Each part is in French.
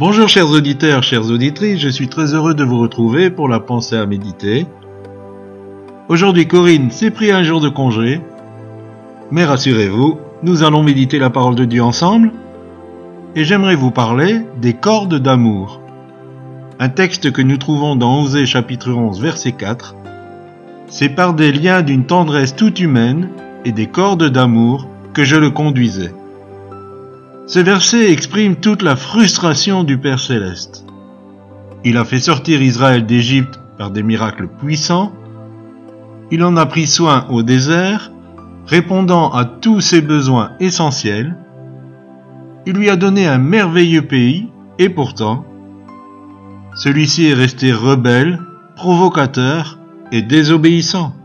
Bonjour chers auditeurs, chères auditrices, je suis très heureux de vous retrouver pour la pensée à méditer. Aujourd'hui Corinne s'est pris un jour de congé, mais rassurez-vous, nous allons méditer la parole de Dieu ensemble, et j'aimerais vous parler des cordes d'amour. Un texte que nous trouvons dans Osée chapitre 11 verset 4. C'est par des liens d'une tendresse toute humaine et des cordes d'amour que je le conduisais. Ce verset exprime toute la frustration du Père céleste. Il a fait sortir Israël d'Égypte par des miracles puissants. Il en a pris soin au désert, répondant à tous ses besoins essentiels. Il lui a donné un merveilleux pays, et pourtant, celui-ci est resté rebelle, provocateur et désobéissant.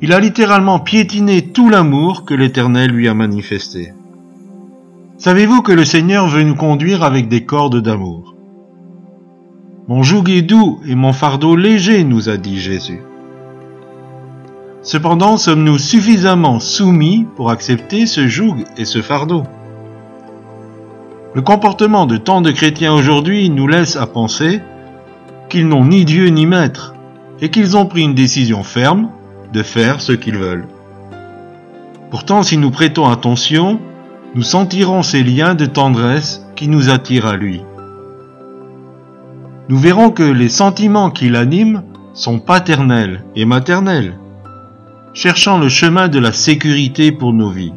Il a littéralement piétiné tout l'amour que l'Éternel lui a manifesté. Savez-vous que le Seigneur veut nous conduire avec des cordes d'amour? Mon joug est doux et mon fardeau léger, nous a dit Jésus. Cependant, sommes-nous suffisamment soumis pour accepter ce joug et ce fardeau? Le comportement de tant de chrétiens aujourd'hui nous laisse à penser qu'ils n'ont ni Dieu ni maître et qu'ils ont pris une décision ferme de faire ce qu'ils veulent. Pourtant, si nous prêtons attention, nous sentirons ces liens de tendresse qui nous attirent à lui. Nous verrons que les sentiments qui l'animent sont paternels et maternels, cherchant le chemin de la sécurité pour nos vies.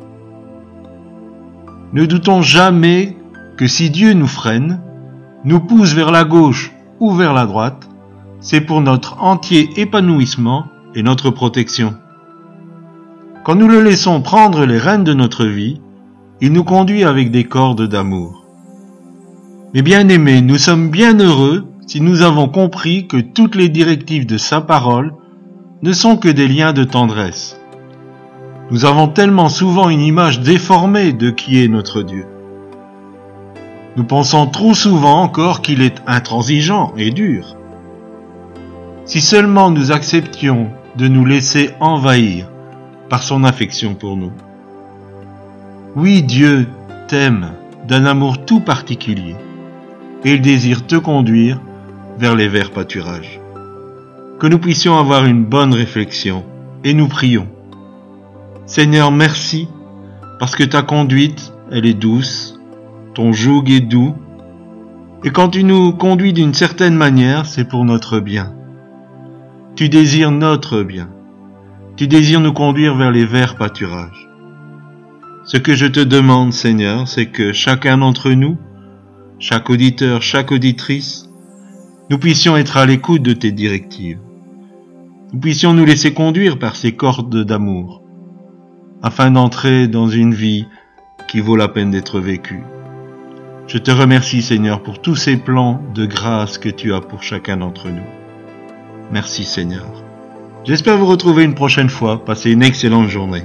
Ne doutons jamais que si Dieu nous freine, nous pousse vers la gauche ou vers la droite, c'est pour notre entier épanouissement et notre protection. Quand nous le laissons prendre les rênes de notre vie, il nous conduit avec des cordes d'amour. Mais bien aimés, nous sommes bien heureux si nous avons compris que toutes les directives de sa parole ne sont que des liens de tendresse. Nous avons tellement souvent une image déformée de qui est notre Dieu. Nous pensons trop souvent encore qu'il est intransigeant et dur. Si seulement nous acceptions de nous laisser envahir par son affection pour nous. Oui, Dieu t'aime d'un amour tout particulier, et il désire te conduire vers les verts pâturages. Que nous puissions avoir une bonne réflexion, et nous prions. Seigneur, merci, parce que ta conduite, elle est douce, ton joug est doux, et quand tu nous conduis d'une certaine manière, c'est pour notre bien. Tu désires notre bien. Tu désires nous conduire vers les verts pâturages. Ce que je te demande, Seigneur, c'est que chacun d'entre nous, chaque auditeur, chaque auditrice, nous puissions être à l'écoute de tes directives. Nous puissions nous laisser conduire par ces cordes d'amour, afin d'entrer dans une vie qui vaut la peine d'être vécue. Je te remercie, Seigneur, pour tous ces plans de grâce que tu as pour chacun d'entre nous. Merci, Seigneur. J'espère vous retrouver une prochaine fois. Passez une excellente journée.